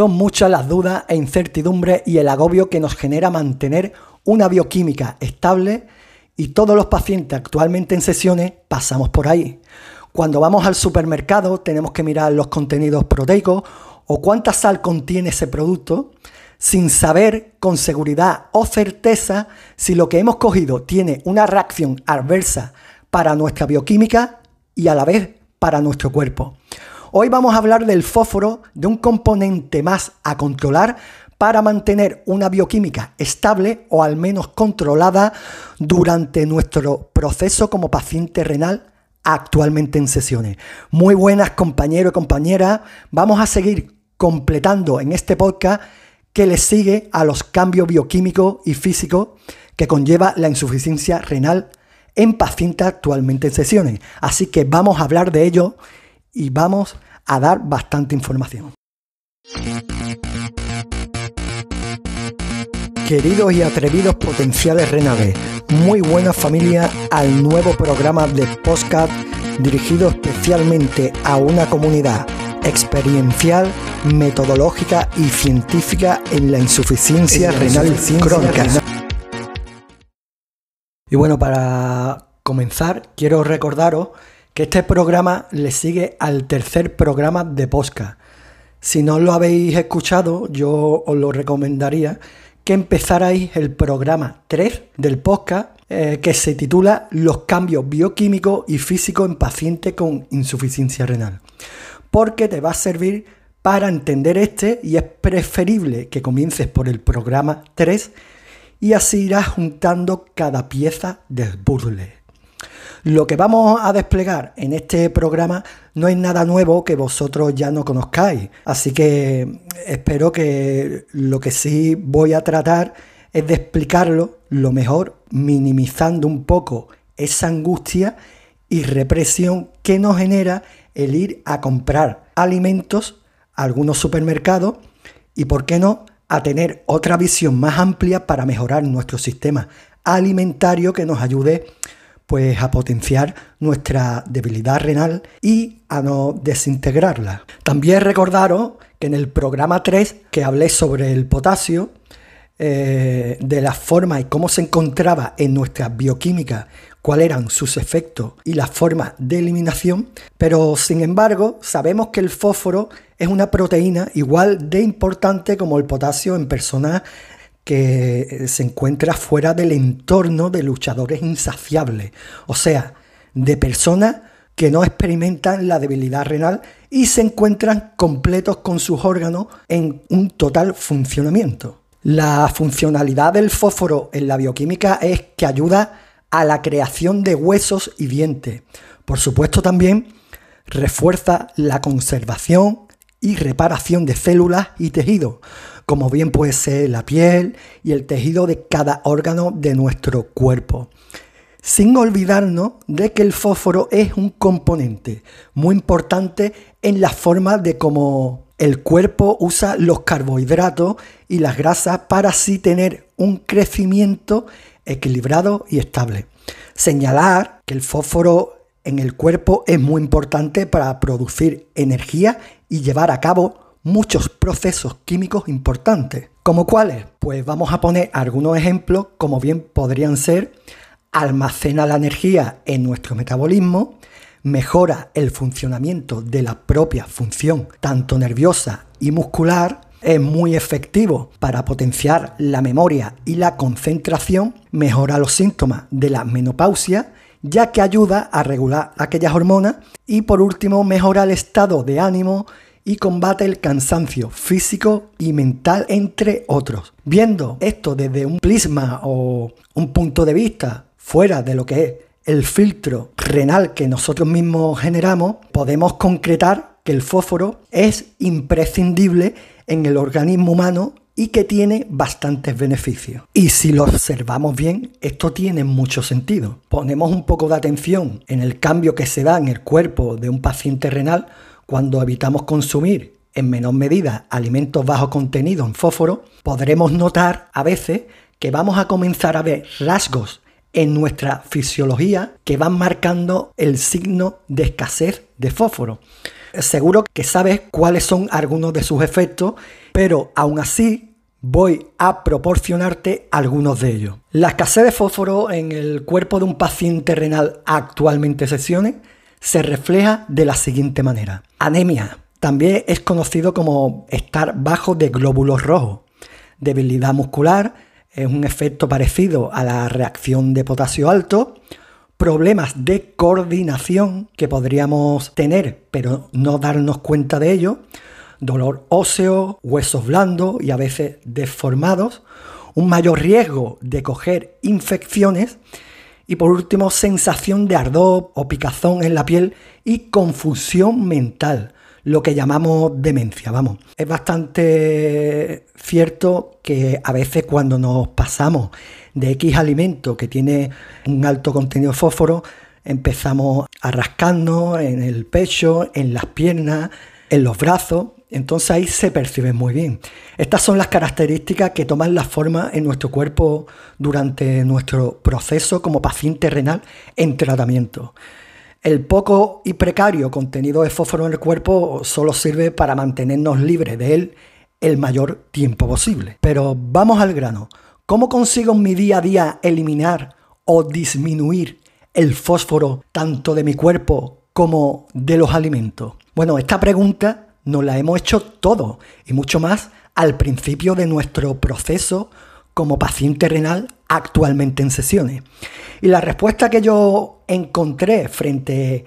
Son muchas las dudas e incertidumbres y el agobio que nos genera mantener una bioquímica estable y todos los pacientes actualmente en sesiones pasamos por ahí. Cuando vamos al supermercado tenemos que mirar los contenidos proteicos o cuánta sal contiene ese producto sin saber con seguridad o certeza si lo que hemos cogido tiene una reacción adversa para nuestra bioquímica y a la vez para nuestro cuerpo. Hoy vamos a hablar del fósforo, de un componente más a controlar para mantener una bioquímica estable o al menos controlada durante nuestro proceso como paciente renal actualmente en sesiones. Muy buenas compañeros y compañeras, vamos a seguir completando en este podcast que le sigue a los cambios bioquímicos y físicos que conlleva la insuficiencia renal en pacientes actualmente en sesiones. Así que vamos a hablar de ello y vamos a dar bastante información. Queridos y atrevidos potenciales renales, muy buena familia al nuevo programa de podcast dirigido especialmente a una comunidad experiencial, metodológica y científica en la insuficiencia renal crónica. Y bueno, para comenzar, quiero recordaros que este programa le sigue al tercer programa de Posca. Si no lo habéis escuchado, yo os lo recomendaría que empezarais el programa 3 del podcast eh, que se titula Los cambios bioquímicos y físicos en pacientes con insuficiencia renal. Porque te va a servir para entender este y es preferible que comiences por el programa 3 y así irás juntando cada pieza del puzzle. Lo que vamos a desplegar en este programa no es nada nuevo que vosotros ya no conozcáis, así que espero que lo que sí voy a tratar es de explicarlo lo mejor, minimizando un poco esa angustia y represión que nos genera el ir a comprar alimentos a algunos supermercados y, por qué no, a tener otra visión más amplia para mejorar nuestro sistema alimentario que nos ayude pues a potenciar nuestra debilidad renal y a no desintegrarla. También recordaros que en el programa 3 que hablé sobre el potasio, eh, de la forma y cómo se encontraba en nuestra bioquímica, cuáles eran sus efectos y la forma de eliminación, pero sin embargo sabemos que el fósforo es una proteína igual de importante como el potasio en personas que eh, se encuentra fuera del entorno de luchadores insaciables, o sea, de personas que no experimentan la debilidad renal y se encuentran completos con sus órganos en un total funcionamiento. La funcionalidad del fósforo en la bioquímica es que ayuda a la creación de huesos y dientes. Por supuesto también refuerza la conservación y reparación de células y tejidos, como bien puede ser la piel y el tejido de cada órgano de nuestro cuerpo. Sin olvidarnos de que el fósforo es un componente muy importante en la forma de cómo el cuerpo usa los carbohidratos y las grasas para así tener un crecimiento equilibrado y estable. Señalar que el fósforo en el cuerpo es muy importante para producir energía y llevar a cabo muchos procesos químicos importantes. ¿Como cuáles? Pues vamos a poner algunos ejemplos, como bien podrían ser almacena la energía en nuestro metabolismo, mejora el funcionamiento de la propia función, tanto nerviosa y muscular, es muy efectivo para potenciar la memoria y la concentración, mejora los síntomas de la menopausia, ya que ayuda a regular aquellas hormonas y por último mejora el estado de ánimo y combate el cansancio físico y mental, entre otros. Viendo esto desde un prisma o un punto de vista fuera de lo que es el filtro renal que nosotros mismos generamos, podemos concretar que el fósforo es imprescindible en el organismo humano y que tiene bastantes beneficios. Y si lo observamos bien, esto tiene mucho sentido. Ponemos un poco de atención en el cambio que se da en el cuerpo de un paciente renal, cuando evitamos consumir en menor medida alimentos bajo contenido en fósforo, podremos notar a veces que vamos a comenzar a ver rasgos en nuestra fisiología que van marcando el signo de escasez de fósforo. Seguro que sabes cuáles son algunos de sus efectos, pero aún así voy a proporcionarte algunos de ellos. La escasez de fósforo en el cuerpo de un paciente renal actualmente en sesiones se refleja de la siguiente manera. Anemia. También es conocido como estar bajo de glóbulos rojos. Debilidad muscular es un efecto parecido a la reacción de potasio alto. Problemas de coordinación que podríamos tener pero no darnos cuenta de ello. Dolor óseo, huesos blandos y a veces deformados. Un mayor riesgo de coger infecciones y por último, sensación de ardor o picazón en la piel y confusión mental, lo que llamamos demencia, vamos. Es bastante cierto que a veces cuando nos pasamos de X alimento que tiene un alto contenido de fósforo, empezamos a rascarnos en el pecho, en las piernas, en los brazos entonces ahí se percibe muy bien. Estas son las características que toman la forma en nuestro cuerpo durante nuestro proceso como paciente renal en tratamiento. El poco y precario contenido de fósforo en el cuerpo solo sirve para mantenernos libres de él el mayor tiempo posible. Pero vamos al grano. ¿Cómo consigo en mi día a día eliminar o disminuir el fósforo tanto de mi cuerpo como de los alimentos? Bueno, esta pregunta nos la hemos hecho todo y mucho más al principio de nuestro proceso como paciente renal actualmente en sesiones. Y la respuesta que yo encontré frente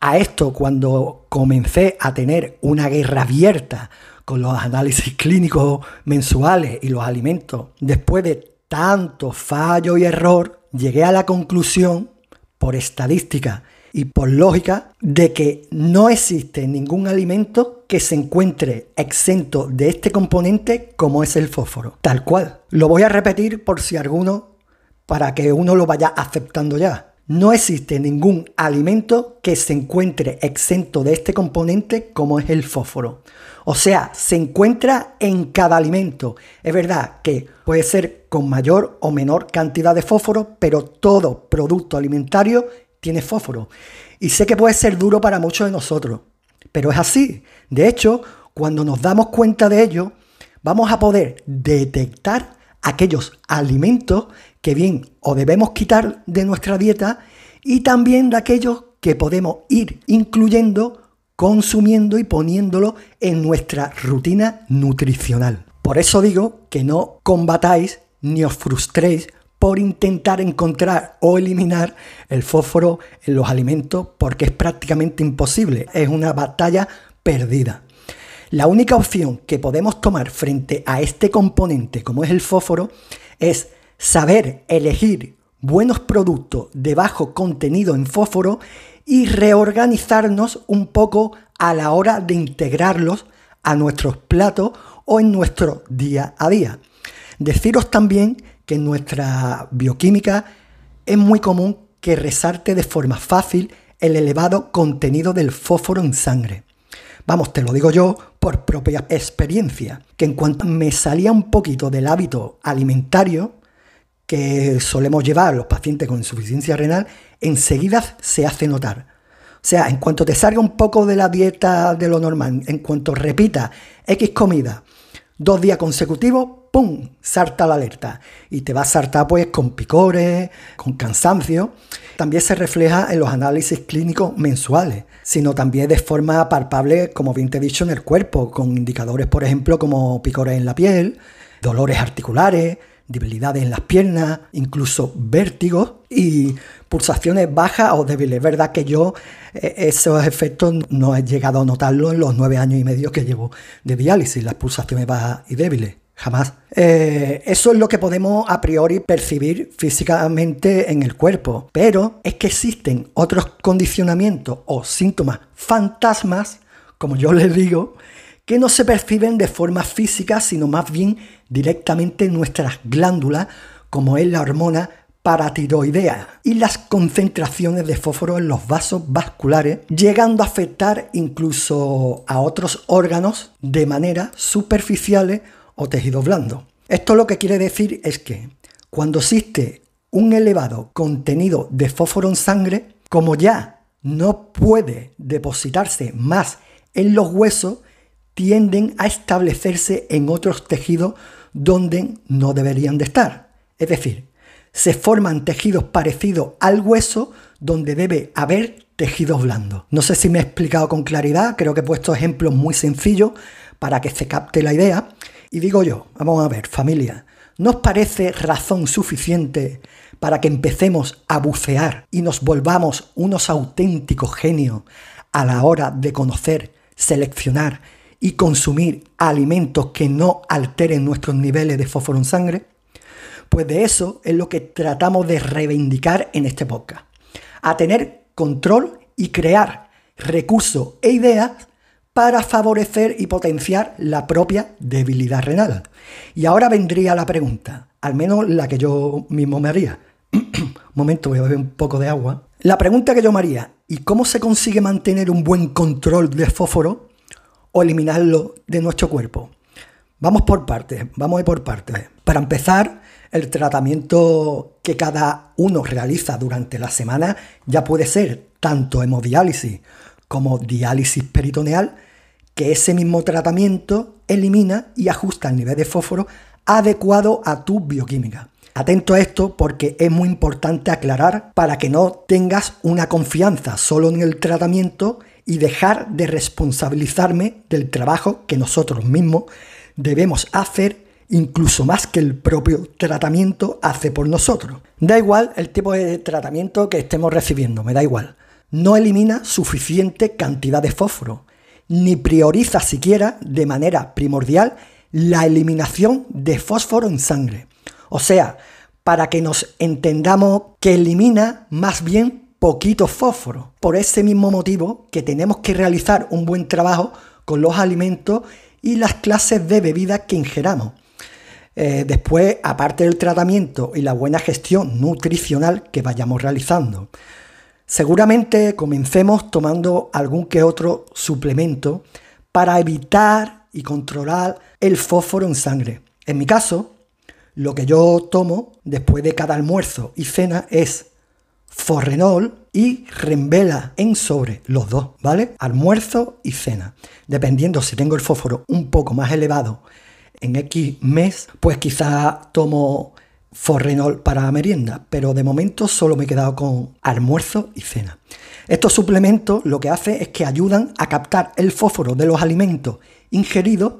a esto cuando comencé a tener una guerra abierta con los análisis clínicos mensuales y los alimentos, después de tanto fallo y error, llegué a la conclusión, por estadística y por lógica de que no existe ningún alimento que se encuentre exento de este componente como es el fósforo. Tal cual. Lo voy a repetir por si alguno, para que uno lo vaya aceptando ya. No existe ningún alimento que se encuentre exento de este componente como es el fósforo. O sea, se encuentra en cada alimento. Es verdad que puede ser con mayor o menor cantidad de fósforo, pero todo producto alimentario tiene fósforo. Y sé que puede ser duro para muchos de nosotros, pero es así. De hecho, cuando nos damos cuenta de ello, vamos a poder detectar aquellos alimentos que bien o debemos quitar de nuestra dieta y también de aquellos que podemos ir incluyendo, consumiendo y poniéndolo en nuestra rutina nutricional. Por eso digo que no combatáis ni os frustréis por intentar encontrar o eliminar el fósforo en los alimentos porque es prácticamente imposible, es una batalla perdida. La única opción que podemos tomar frente a este componente como es el fósforo es saber elegir buenos productos de bajo contenido en fósforo y reorganizarnos un poco a la hora de integrarlos a nuestros platos o en nuestro día a día. Deciros también que en nuestra bioquímica es muy común que resalte de forma fácil el elevado contenido del fósforo en sangre. Vamos, te lo digo yo por propia experiencia, que en cuanto me salía un poquito del hábito alimentario que solemos llevar los pacientes con insuficiencia renal, enseguida se hace notar. O sea, en cuanto te salga un poco de la dieta de lo normal, en cuanto repita X comida dos días consecutivos, ¡pum! Sarta la alerta. Y te va a saltar pues con picores, con cansancio. También se refleja en los análisis clínicos mensuales, sino también de forma palpable, como bien te he dicho, en el cuerpo, con indicadores, por ejemplo, como picores en la piel, dolores articulares, debilidades en las piernas, incluso vértigos y pulsaciones bajas o débiles. Es verdad que yo eh, esos efectos no he llegado a notarlo en los nueve años y medio que llevo de diálisis, las pulsaciones bajas y débiles. Jamás. Eh, eso es lo que podemos a priori percibir físicamente en el cuerpo. Pero es que existen otros condicionamientos o síntomas fantasmas, como yo les digo, que no se perciben de forma física, sino más bien directamente en nuestras glándulas, como es la hormona paratiroidea y las concentraciones de fósforo en los vasos vasculares, llegando a afectar incluso a otros órganos de manera superficiales o tejido blando. Esto lo que quiere decir es que cuando existe un elevado contenido de fósforo en sangre, como ya no puede depositarse más en los huesos tienden a establecerse en otros tejidos donde no deberían de estar. Es decir, se forman tejidos parecidos al hueso donde debe haber tejidos blandos. No sé si me he explicado con claridad, creo que he puesto ejemplos muy sencillos para que se capte la idea. Y digo yo, vamos a ver, familia, ¿no parece razón suficiente para que empecemos a bucear y nos volvamos unos auténticos genios a la hora de conocer, seleccionar y consumir alimentos que no alteren nuestros niveles de fósforo en sangre? Pues de eso es lo que tratamos de reivindicar en este podcast. A tener control y crear recursos e ideas para favorecer y potenciar la propia debilidad renal. Y ahora vendría la pregunta, al menos la que yo mismo me haría. un momento, voy a beber un poco de agua. La pregunta que yo me haría, ¿y cómo se consigue mantener un buen control de fósforo o eliminarlo de nuestro cuerpo? Vamos por partes, vamos a ir por partes. Para empezar, el tratamiento que cada uno realiza durante la semana ya puede ser tanto hemodiálisis como diálisis peritoneal, que ese mismo tratamiento elimina y ajusta el nivel de fósforo adecuado a tu bioquímica. Atento a esto porque es muy importante aclarar para que no tengas una confianza solo en el tratamiento y dejar de responsabilizarme del trabajo que nosotros mismos debemos hacer incluso más que el propio tratamiento hace por nosotros. Da igual el tipo de tratamiento que estemos recibiendo, me da igual. No elimina suficiente cantidad de fósforo, ni prioriza siquiera de manera primordial la eliminación de fósforo en sangre. O sea, para que nos entendamos que elimina más bien poquito fósforo. Por ese mismo motivo que tenemos que realizar un buen trabajo con los alimentos y las clases de bebidas que ingeramos. Eh, después, aparte del tratamiento y la buena gestión nutricional que vayamos realizando. Seguramente comencemos tomando algún que otro suplemento para evitar y controlar el fósforo en sangre. En mi caso, lo que yo tomo después de cada almuerzo y cena es forrenol y rembela en sobre, los dos, ¿vale? Almuerzo y cena. Dependiendo si tengo el fósforo un poco más elevado en X mes, pues quizá tomo Forrenol para merienda, pero de momento solo me he quedado con almuerzo y cena. Estos suplementos lo que hace es que ayudan a captar el fósforo de los alimentos ingeridos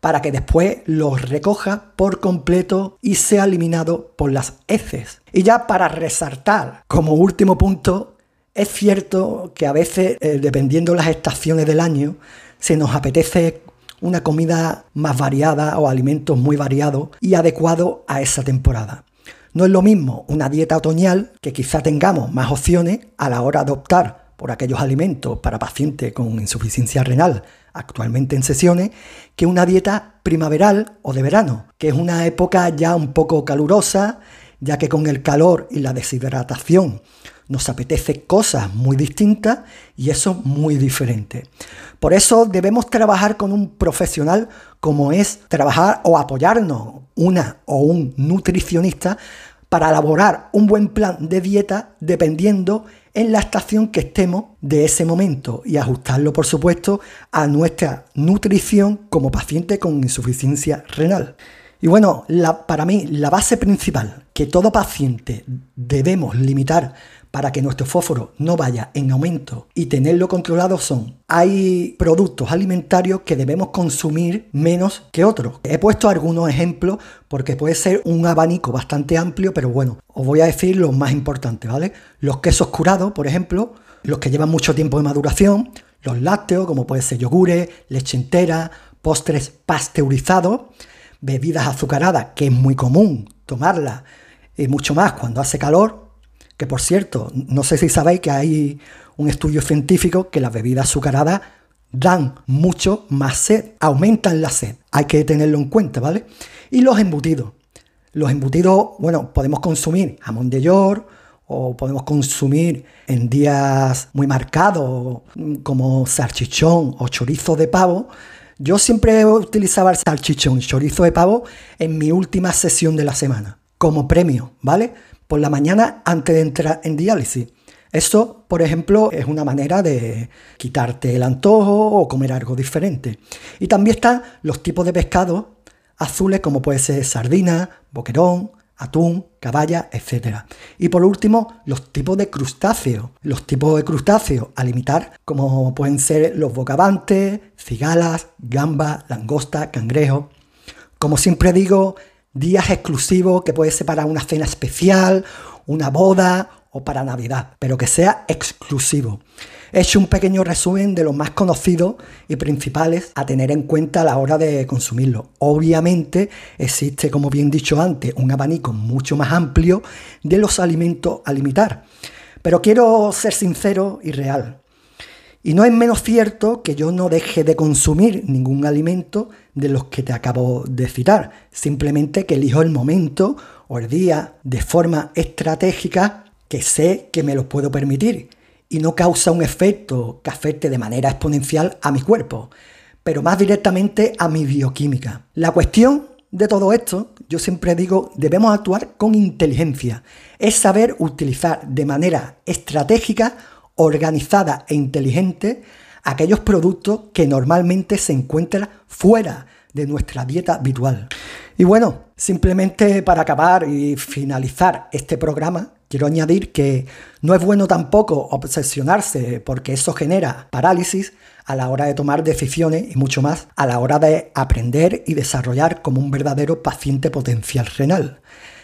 para que después los recoja por completo y sea eliminado por las heces. Y ya para resaltar, como último punto, es cierto que a veces, eh, dependiendo de las estaciones del año, se nos apetece una comida más variada o alimentos muy variados y adecuados a esa temporada. No es lo mismo una dieta otoñal, que quizá tengamos más opciones a la hora de optar por aquellos alimentos para pacientes con insuficiencia renal actualmente en sesiones, que una dieta primaveral o de verano, que es una época ya un poco calurosa, ya que con el calor y la deshidratación nos apetece cosas muy distintas y eso muy diferente. Por eso debemos trabajar con un profesional como es trabajar o apoyarnos una o un nutricionista para elaborar un buen plan de dieta dependiendo en la estación que estemos de ese momento y ajustarlo, por supuesto, a nuestra nutrición como paciente con insuficiencia renal. Y bueno, para mí la base principal que todo paciente debemos limitar para que nuestro fósforo no vaya en aumento y tenerlo controlado son, hay productos alimentarios que debemos consumir menos que otros. He puesto algunos ejemplos porque puede ser un abanico bastante amplio, pero bueno, os voy a decir los más importantes, ¿vale? Los quesos curados, por ejemplo, los que llevan mucho tiempo de maduración, los lácteos, como puede ser yogures, leche entera, postres pasteurizados, bebidas azucaradas, que es muy común tomarlas, y mucho más cuando hace calor, que por cierto, no sé si sabéis que hay un estudio científico que las bebidas azucaradas dan mucho más sed, aumentan la sed. Hay que tenerlo en cuenta, ¿vale? Y los embutidos. Los embutidos, bueno, podemos consumir jamón de york o podemos consumir en días muy marcados como salchichón o chorizo de pavo. Yo siempre utilizaba el salchichón, chorizo de pavo en mi última sesión de la semana como premio, ¿vale? Por la mañana antes de entrar en diálisis. Esto, por ejemplo, es una manera de quitarte el antojo o comer algo diferente. Y también están los tipos de pescado azules como puede ser sardina, boquerón, atún, caballa, etc. Y por último, los tipos de crustáceos. Los tipos de crustáceos a limitar, como pueden ser los bocavantes, cigalas, gambas, langosta, cangrejo. Como siempre digo, días exclusivos que puede ser para una cena especial, una boda o para Navidad, pero que sea exclusivo. He hecho un pequeño resumen de los más conocidos y principales a tener en cuenta a la hora de consumirlo. Obviamente existe, como bien dicho antes, un abanico mucho más amplio de los alimentos a limitar. Pero quiero ser sincero y real. Y no es menos cierto que yo no deje de consumir ningún alimento de los que te acabo de citar. Simplemente que elijo el momento o el día de forma estratégica que sé que me lo puedo permitir y no causa un efecto que afecte de manera exponencial a mi cuerpo, pero más directamente a mi bioquímica. La cuestión de todo esto, yo siempre digo, debemos actuar con inteligencia. Es saber utilizar de manera estratégica, organizada e inteligente aquellos productos que normalmente se encuentran fuera de nuestra dieta habitual. Y bueno, simplemente para acabar y finalizar este programa, Quiero añadir que no es bueno tampoco obsesionarse porque eso genera parálisis a la hora de tomar decisiones y mucho más a la hora de aprender y desarrollar como un verdadero paciente potencial renal.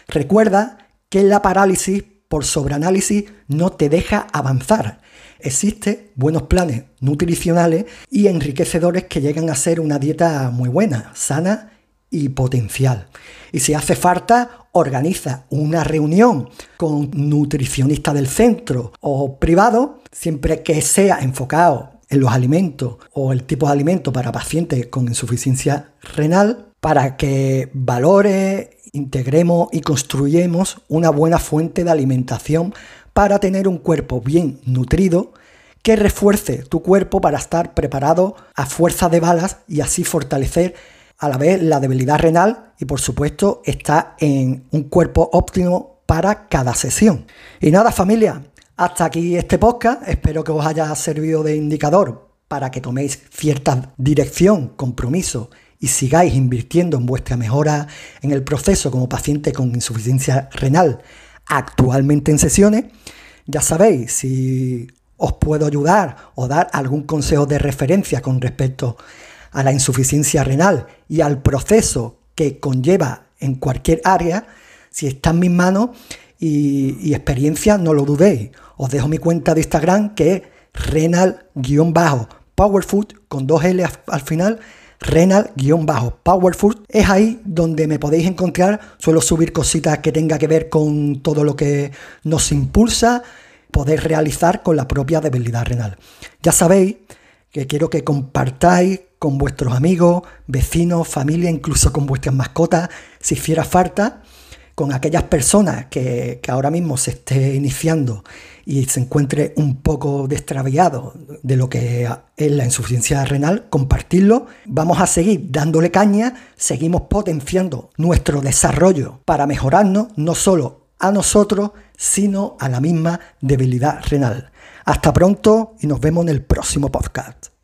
Recuerda que la parálisis por sobreanálisis no te deja avanzar. Existen buenos planes nutricionales y enriquecedores que llegan a ser una dieta muy buena, sana y potencial. Y si hace falta, organiza una reunión con nutricionista del centro o privado, siempre que sea enfocado en los alimentos o el tipo de alimento para pacientes con insuficiencia renal, para que valore, integremos y construyamos una buena fuente de alimentación para tener un cuerpo bien nutrido que refuerce tu cuerpo para estar preparado a fuerza de balas y así fortalecer a la vez la debilidad renal y por supuesto está en un cuerpo óptimo para cada sesión. Y nada familia, hasta aquí este podcast, espero que os haya servido de indicador para que toméis cierta dirección, compromiso y sigáis invirtiendo en vuestra mejora en el proceso como paciente con insuficiencia renal actualmente en sesiones. Ya sabéis, si os puedo ayudar o dar algún consejo de referencia con respecto a la insuficiencia renal y al proceso que conlleva en cualquier área, si está en mis manos y, experiencia, no lo dudéis. Os dejo mi cuenta de Instagram que es renal-powerfood con dos L al final renal-powerfood. Es ahí donde me podéis encontrar. Suelo subir cositas que tenga que ver con todo lo que nos impulsa poder realizar con la propia debilidad renal. Ya sabéis que quiero que compartáis con vuestros amigos, vecinos, familia, incluso con vuestras mascotas, si hiciera falta, con aquellas personas que, ahora mismo se esté iniciando y se encuentre un poco destraviado de lo que es la insuficiencia renal, compartirlo. Vamos a seguir dándole caña, seguimos potenciando nuestro desarrollo para mejorarnos no solo a nosotros, sino a la misma debilidad renal. Hasta pronto y nos vemos en el próximo podcast.